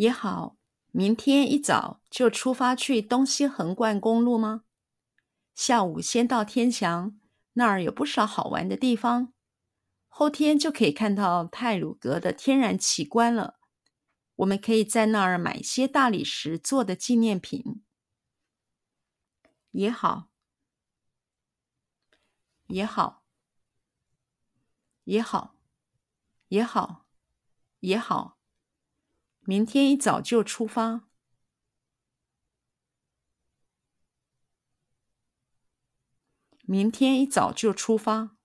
也好，明天一早就出发去东西横贯公路吗？下午先到天祥，那儿有不少好玩的地方。后天就可以看到泰鲁阁的天然奇观了。我们可以在那儿买些大理石做的纪念品。也好，也好，也好，也好，也好。明天一早就出发。明天一早就出发。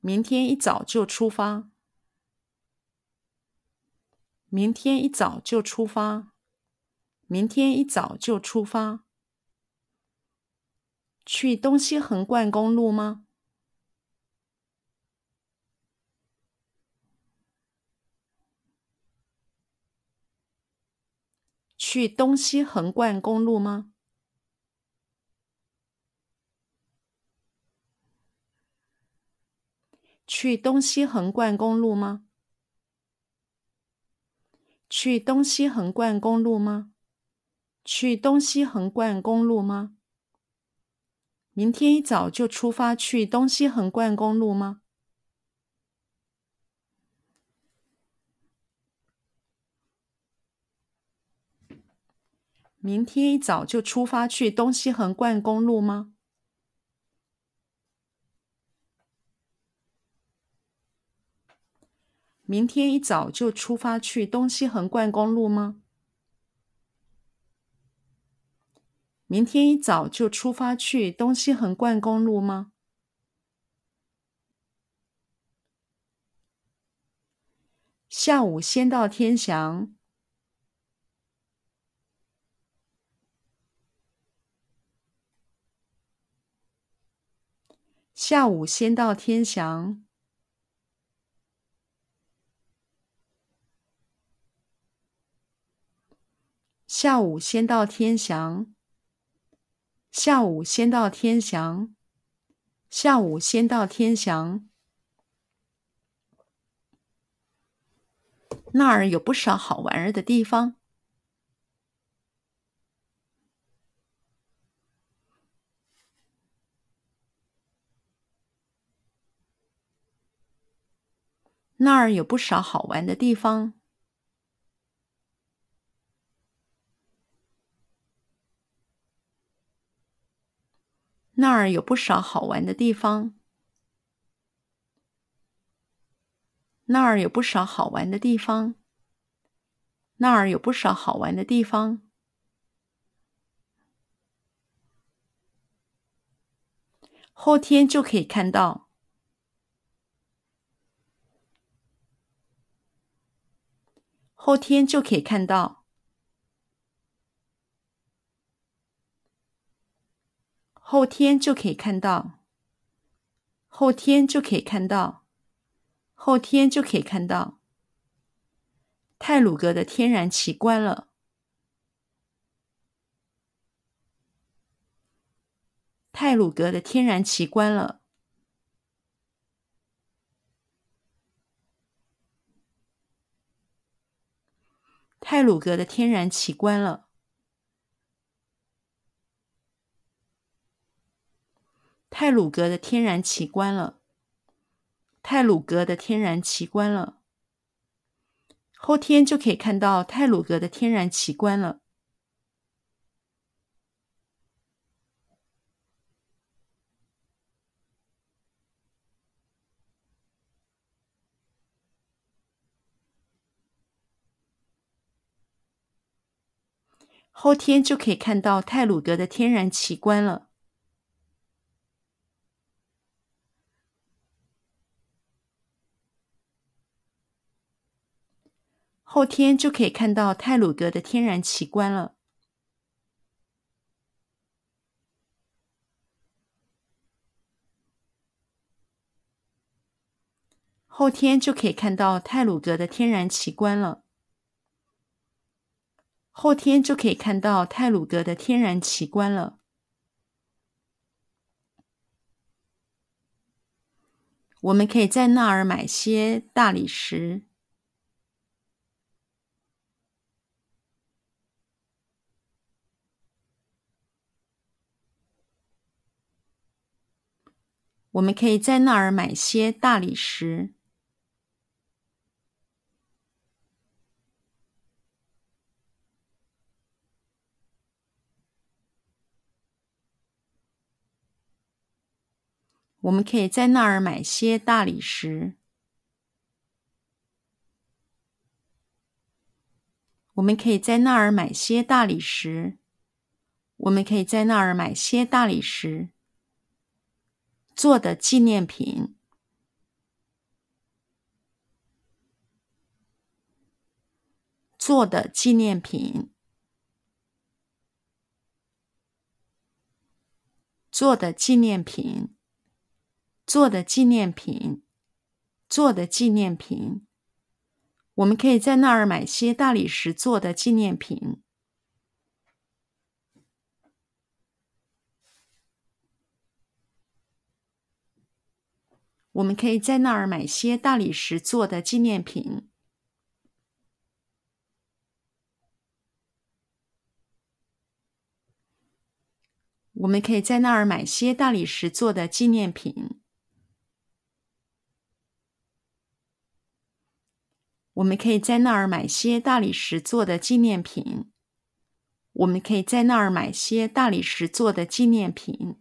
明天一早就出发。明天一早就出发。明天一早就出发。去东西横贯公路吗？去东西横贯公路吗？去东西横贯公路吗？去东西横贯公路吗？去东西横贯公路吗？明天一早就出发去东西横贯公路吗？明天一早就出发去东西横贯公路吗？明天一早就出发去东西横贯公路吗？明天一早就出发去东西横贯公路吗？下午先到天祥。下午先到天祥。下午先到天祥。下午先到天祥。下午先到天祥。那儿有不少好玩儿的地方。那儿有不少好玩的地方。那儿有不少好玩的地方。那儿有不少好玩的地方。那儿有不少好玩的地方。后天就可以看到。后天就可以看到。后天就可以看到，后天就可以看到，后天就可以看到泰鲁阁的天然奇观了。泰鲁阁的天然奇观了。泰鲁格的天然奇观了。泰鲁格的天然奇观了，泰鲁格的天然奇观了。后天就可以看到泰鲁格的天然奇观了。后天就可以看到泰鲁阁的天然奇观了。后天就可以看到泰鲁阁的天然奇观了。后天就可以看到泰鲁阁的天然奇观了。后天就可以看到泰鲁阁的天然奇观了。我们可以在那儿买些大理石。我们可以在那儿买些大理石。我们可以在那儿买些大理石。我们可以在那儿买些大理石。我们可以在那儿买些大理石。做的纪念品。做的纪念品。做的纪念品。做的纪念品，做的纪念品，我们可以在那儿买些大理石做的纪念品。我们可以在那儿买些大理石做的纪念品。我们可以在那儿买些大理石做的纪念品。我们可以在那儿买些大理石做的纪念品。我们可以在那儿买些大理石做的纪念品。